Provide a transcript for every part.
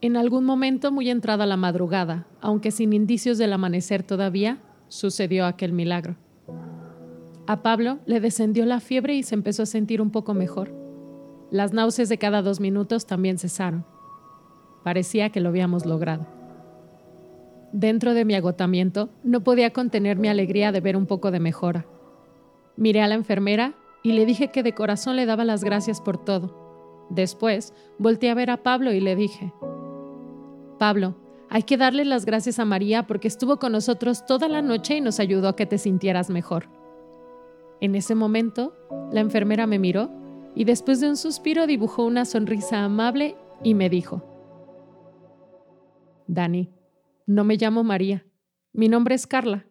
En algún momento, muy entrada la madrugada, aunque sin indicios del amanecer todavía, sucedió aquel milagro. A Pablo le descendió la fiebre y se empezó a sentir un poco mejor. Las náuseas de cada dos minutos también cesaron. Parecía que lo habíamos logrado. Dentro de mi agotamiento, no podía contener mi alegría de ver un poco de mejora. Miré a la enfermera y le dije que de corazón le daba las gracias por todo. Después, volteé a ver a Pablo y le dije, Pablo, hay que darle las gracias a María porque estuvo con nosotros toda la noche y nos ayudó a que te sintieras mejor. En ese momento, la enfermera me miró y después de un suspiro dibujó una sonrisa amable y me dijo, Dani, no me llamo María, mi nombre es Carla.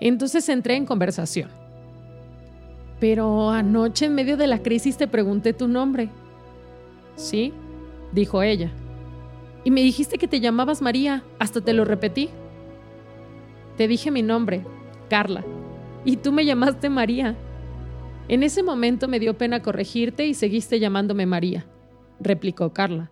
Entonces entré en conversación. Pero anoche en medio de la crisis te pregunté tu nombre. Sí, dijo ella. Y me dijiste que te llamabas María, hasta te lo repetí. Te dije mi nombre, Carla, y tú me llamaste María. En ese momento me dio pena corregirte y seguiste llamándome María, replicó Carla.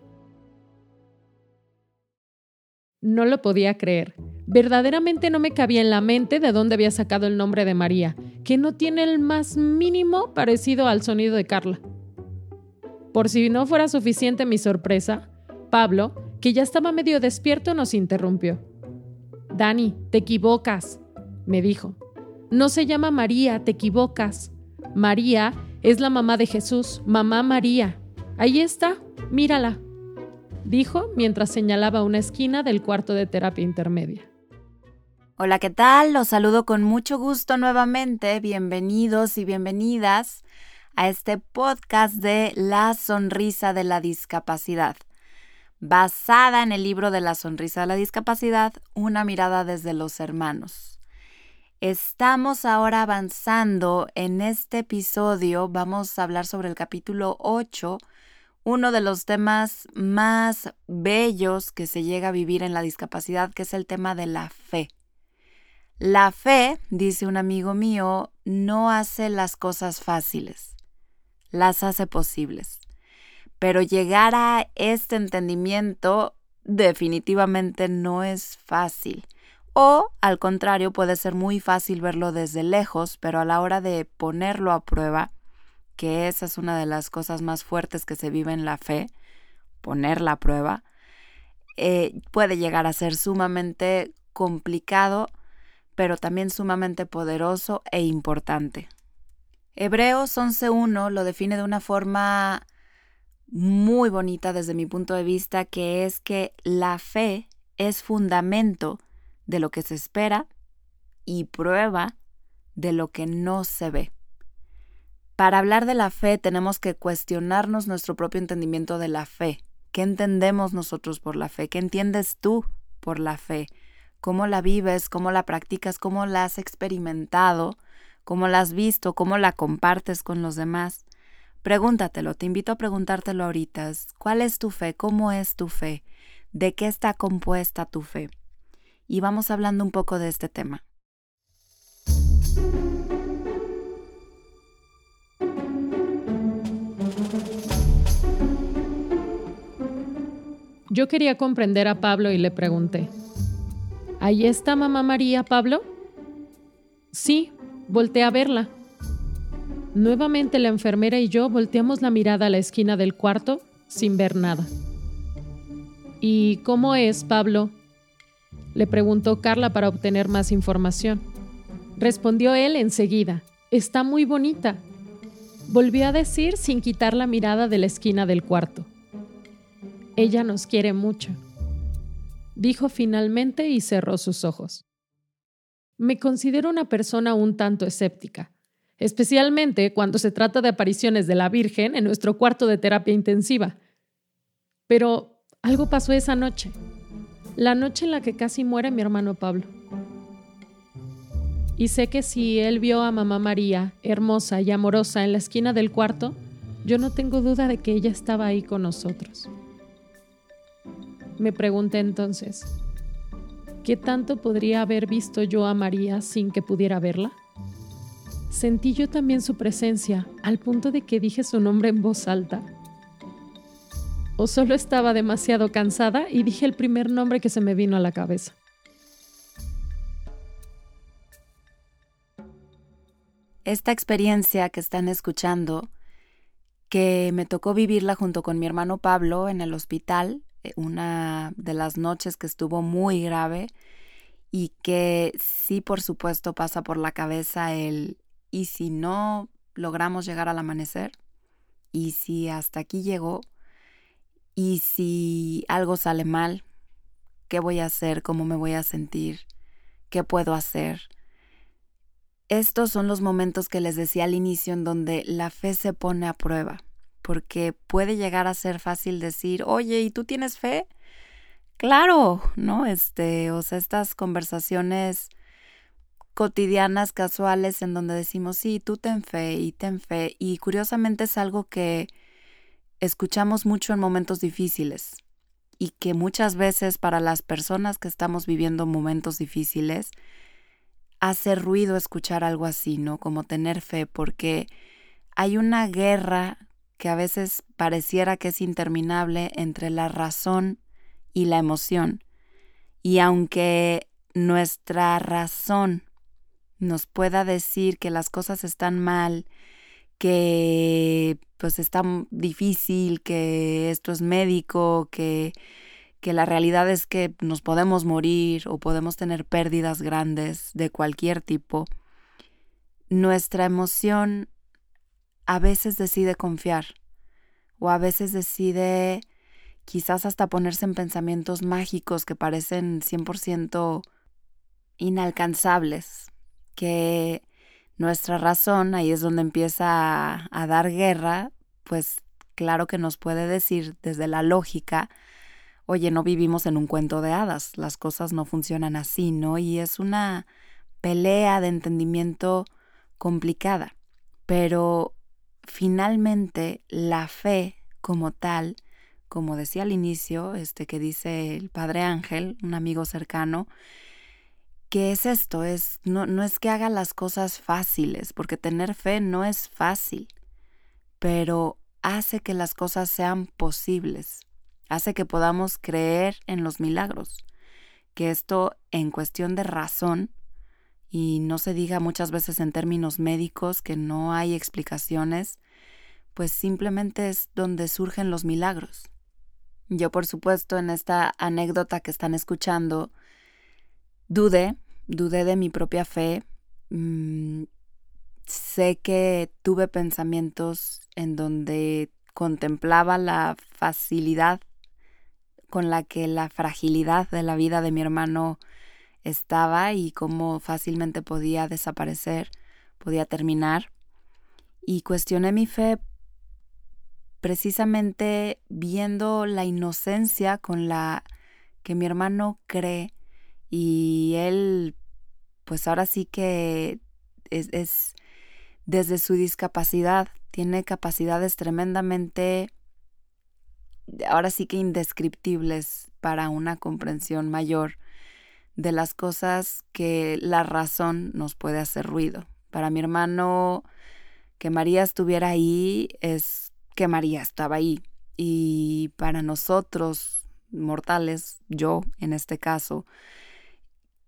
No lo podía creer. Verdaderamente no me cabía en la mente de dónde había sacado el nombre de María, que no tiene el más mínimo parecido al sonido de Carla. Por si no fuera suficiente mi sorpresa, Pablo, que ya estaba medio despierto, nos interrumpió. Dani, te equivocas, me dijo. No se llama María, te equivocas. María es la mamá de Jesús, mamá María. Ahí está, mírala, dijo mientras señalaba una esquina del cuarto de terapia intermedia. Hola, ¿qué tal? Los saludo con mucho gusto nuevamente. Bienvenidos y bienvenidas a este podcast de La Sonrisa de la Discapacidad, basada en el libro de La Sonrisa de la Discapacidad, una mirada desde los hermanos. Estamos ahora avanzando en este episodio. Vamos a hablar sobre el capítulo 8, uno de los temas más bellos que se llega a vivir en la discapacidad, que es el tema de la fe. La fe, dice un amigo mío, no hace las cosas fáciles, las hace posibles. Pero llegar a este entendimiento definitivamente no es fácil. O, al contrario, puede ser muy fácil verlo desde lejos, pero a la hora de ponerlo a prueba, que esa es una de las cosas más fuertes que se vive en la fe, ponerla a prueba, eh, puede llegar a ser sumamente complicado, pero también sumamente poderoso e importante. Hebreos 11.1 lo define de una forma muy bonita desde mi punto de vista, que es que la fe es fundamento de lo que se espera y prueba de lo que no se ve. Para hablar de la fe tenemos que cuestionarnos nuestro propio entendimiento de la fe. ¿Qué entendemos nosotros por la fe? ¿Qué entiendes tú por la fe? ¿Cómo la vives? ¿Cómo la practicas? ¿Cómo la has experimentado? ¿Cómo la has visto? ¿Cómo la compartes con los demás? Pregúntatelo, te invito a preguntártelo ahorita. ¿Cuál es tu fe? ¿Cómo es tu fe? ¿De qué está compuesta tu fe? y vamos hablando un poco de este tema. Yo quería comprender a Pablo y le pregunté, ¿Ahí está mamá María, Pablo? Sí, volteé a verla. Nuevamente la enfermera y yo volteamos la mirada a la esquina del cuarto sin ver nada. ¿Y cómo es, Pablo? Le preguntó Carla para obtener más información. Respondió él enseguida. Está muy bonita. Volvió a decir sin quitar la mirada de la esquina del cuarto. Ella nos quiere mucho. Dijo finalmente y cerró sus ojos. Me considero una persona un tanto escéptica, especialmente cuando se trata de apariciones de la Virgen en nuestro cuarto de terapia intensiva. Pero algo pasó esa noche la noche en la que casi muere mi hermano Pablo. Y sé que si él vio a mamá María, hermosa y amorosa, en la esquina del cuarto, yo no tengo duda de que ella estaba ahí con nosotros. Me pregunté entonces, ¿qué tanto podría haber visto yo a María sin que pudiera verla? Sentí yo también su presencia, al punto de que dije su nombre en voz alta. o solo estaba demasiado cansada y dije el primer nombre que se me vino a la cabeza. Esta experiencia que están escuchando, que me tocó vivirla junto con mi hermano Pablo en el hospital, una de las noches que estuvo muy grave y que sí, por supuesto, pasa por la cabeza el ¿y si no logramos llegar al amanecer? ¿Y si hasta aquí llegó? ¿Y si algo sale mal? ¿Qué voy a hacer? ¿Cómo me voy a sentir? ¿Qué puedo hacer? Estos son los momentos que les decía al inicio en donde la fe se pone a prueba, porque puede llegar a ser fácil decir, oye, ¿y tú tienes fe? Claro, ¿no? Este, o sea, estas conversaciones cotidianas, casuales, en donde decimos, sí, tú ten fe y ten fe. Y curiosamente es algo que escuchamos mucho en momentos difíciles y que muchas veces para las personas que estamos viviendo momentos difíciles, hace ruido escuchar algo así, ¿no? Como tener fe, porque hay una guerra que a veces pareciera que es interminable entre la razón y la emoción. Y aunque nuestra razón nos pueda decir que las cosas están mal, que pues está difícil, que esto es médico, que que la realidad es que nos podemos morir o podemos tener pérdidas grandes de cualquier tipo, nuestra emoción a veces decide confiar o a veces decide quizás hasta ponerse en pensamientos mágicos que parecen 100% inalcanzables, que nuestra razón, ahí es donde empieza a, a, dar guerra, pues claro que nos puede decir desde la lógica, oye, no vivimos en un cuento de hadas, las cosas no funcionan así, ¿no? Y es una pelea de entendimiento complicada, pero finalmente la fe como tal, como decía al inicio, este que dice el Padre Ángel, un amigo cercano, que es esto, es no, no es que haga las cosas fáciles, porque tener fe no es fácil, pero hace que las cosas sean posibles hace que podamos creer en los milagros, que esto en cuestión de razón, y no se diga muchas veces en términos médicos que no hay explicaciones, pues simplemente es donde surgen los milagros. Yo, por supuesto, en esta anécdota que están escuchando, dudé, dudé de mi propia fe. Mm, sé que tuve pensamientos en donde contemplaba la facilidad con la que la fragilidad de la vida de mi hermano estaba y cómo fácilmente podía desaparecer, podía terminar. Y cuestioné mi fe precisamente viendo la inocencia con la que mi hermano cree y él pues ahora sí que es, es desde su discapacidad tiene capacidades tremendamente ahora sí que indescriptibles para una comprensión mayor de las cosas que la razón nos puede hacer ruido. Para mi hermano, que María estuviera ahí es que María estaba ahí. Y para nosotros, mortales, yo en este caso,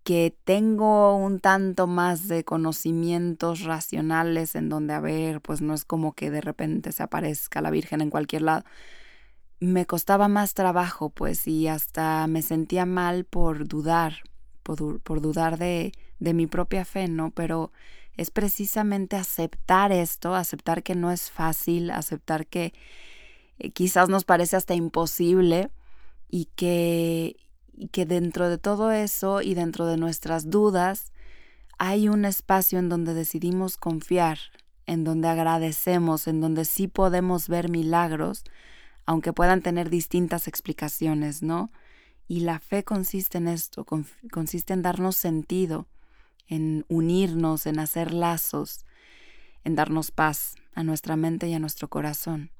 que tengo un tanto más de conocimientos racionales en donde, a ver, pues no es como que de repente se aparezca la Virgen en cualquier lado me costaba más trabajo, pues, y hasta me sentía mal por dudar, por, dudar de, de mi propia fe, ¿no? Pero es precisamente aceptar esto, aceptar que no es fácil, aceptar que eh, quizás nos parece hasta imposible y que, y que dentro de todo eso y dentro de nuestras dudas hay un espacio en donde decidimos confiar, en donde agradecemos, en donde sí podemos ver milagros, aunque puedan tener distintas explicaciones, ¿no? Y la fe consiste en esto, consiste en darnos sentido, en unirnos, en hacer lazos, en darnos paz a nuestra mente y a nuestro corazón.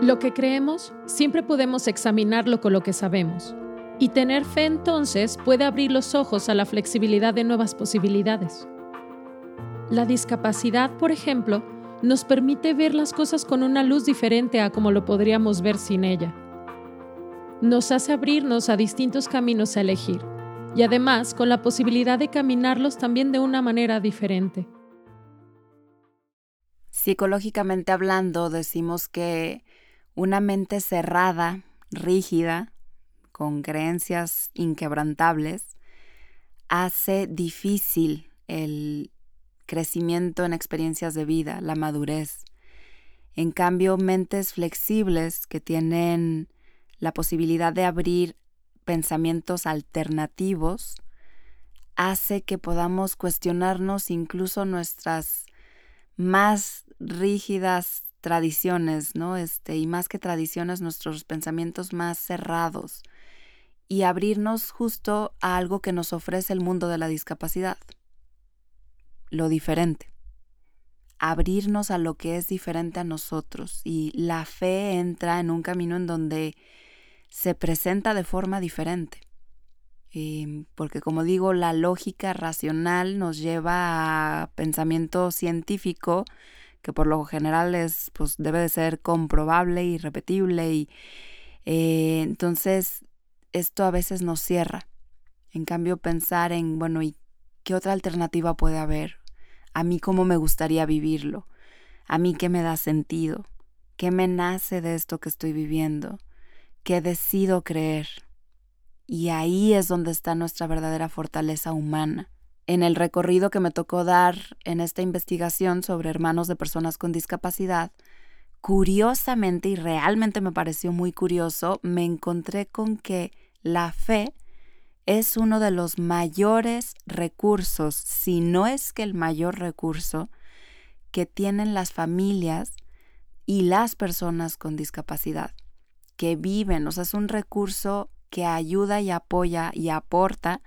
Lo que creemos, siempre podemos examinarlo con lo que sabemos. Y tener fe entonces puede abrir los ojos a la flexibilidad de nuevas posibilidades. La discapacidad, por ejemplo, nos permite ver las cosas con una luz diferente a como lo podríamos ver sin ella. Nos hace abrirnos a distintos caminos a elegir y además con la posibilidad de caminarlos también de una manera diferente. Psicológicamente hablando, decimos que una mente cerrada, rígida, con creencias inquebrantables, hace difícil el crecimiento en experiencias de vida, la madurez. En cambio, mentes flexibles que tienen la posibilidad de abrir pensamientos alternativos hace que podamos cuestionarnos incluso nuestras más rígidas tradiciones, ¿no? Este, y más que tradiciones, nuestros pensamientos más cerrados y abrirnos justo a algo que nos ofrece el mundo de la discapacidad, lo diferente. Abrirnos a lo que es diferente a nosotros y la fe entra en un camino en donde se presenta de forma diferente. Em, porque como digo, la lógica racional nos lleva a pensamiento científico, que por lo general es, pues debe de ser comprobable y repetible. Y eh, entonces esto a veces nos cierra. En cambio, pensar en, bueno, ¿y qué otra alternativa puede haber? A mí cómo me gustaría vivirlo. A mí qué me da sentido. ¿Qué me nace de esto que estoy viviendo? ¿Qué decido creer? Y ahí es donde está nuestra verdadera fortaleza humana. En el recorrido que me tocó dar en esta investigación sobre hermanos de personas con discapacidad, curiosamente y realmente me pareció muy curioso, me encontré con que la fe es uno de los mayores recursos, si no es que el mayor recurso, que tienen las familias y las personas con discapacidad, que viven, o sea, es un recurso que ayuda y apoya y aporta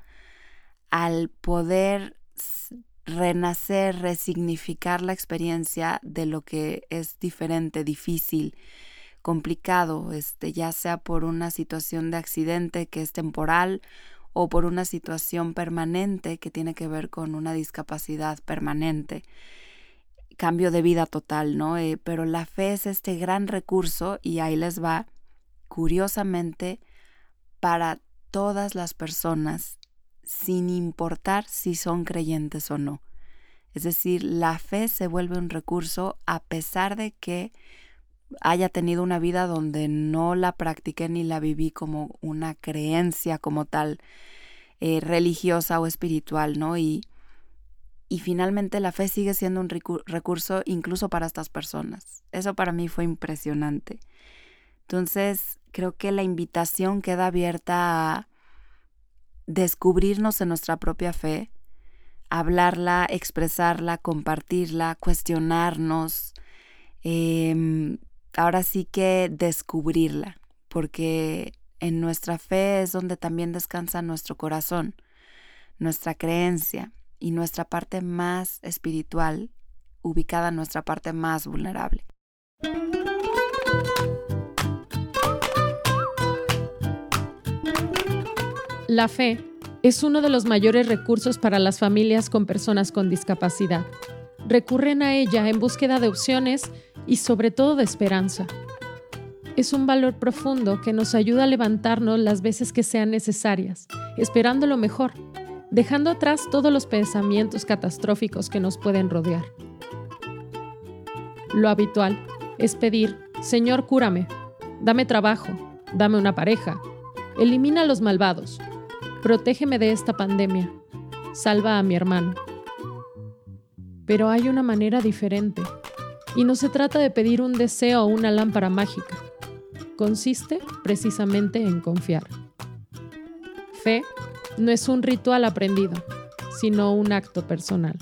al poder renacer, resignificar la experiencia de lo que es diferente, difícil, complicado, este, ya sea por una situación de accidente que es temporal o por una situación permanente que tiene que ver con una discapacidad permanente, cambio de vida total, ¿no? Eh, pero la fe es este gran recurso y ahí les va, curiosamente, para todas las personas, sin importar si son creyentes o no. Es decir, la fe se vuelve un recurso a pesar de que haya tenido una vida donde no la practiqué ni la viví como una creencia como tal, eh, religiosa o espiritual, ¿no? Y, y finalmente la fe sigue siendo un recurso incluso para estas personas. Eso para mí fue impresionante. Entonces, creo que la invitación queda abierta a descubrirnos en nuestra propia fe, hablarla, expresarla, compartirla, cuestionarnos, em, ahora sí que descubrirla, porque en nuestra fe es donde también descansa nuestro corazón, nuestra creencia y nuestra parte más espiritual, ubicada en nuestra parte más vulnerable. La fe es uno de los mayores recursos para las familias con personas con discapacidad. Recurren a ella en búsqueda de opciones y sobre todo de esperanza. Es un valor profundo que nos ayuda a levantarnos las veces que sean necesarias, esperando lo mejor, dejando atrás todos los pensamientos catastróficos que nos pueden rodear. Lo habitual es pedir, Señor, cúrame, dame trabajo, dame una pareja, elimina a los malvados, Protégeme de esta pandemia. Salva a mi hermano. Pero hay una manera diferente. Y no se trata de pedir un deseo o una lámpara mágica. Consiste precisamente en confiar. Fe no es un ritual aprendido, sino un acto personal.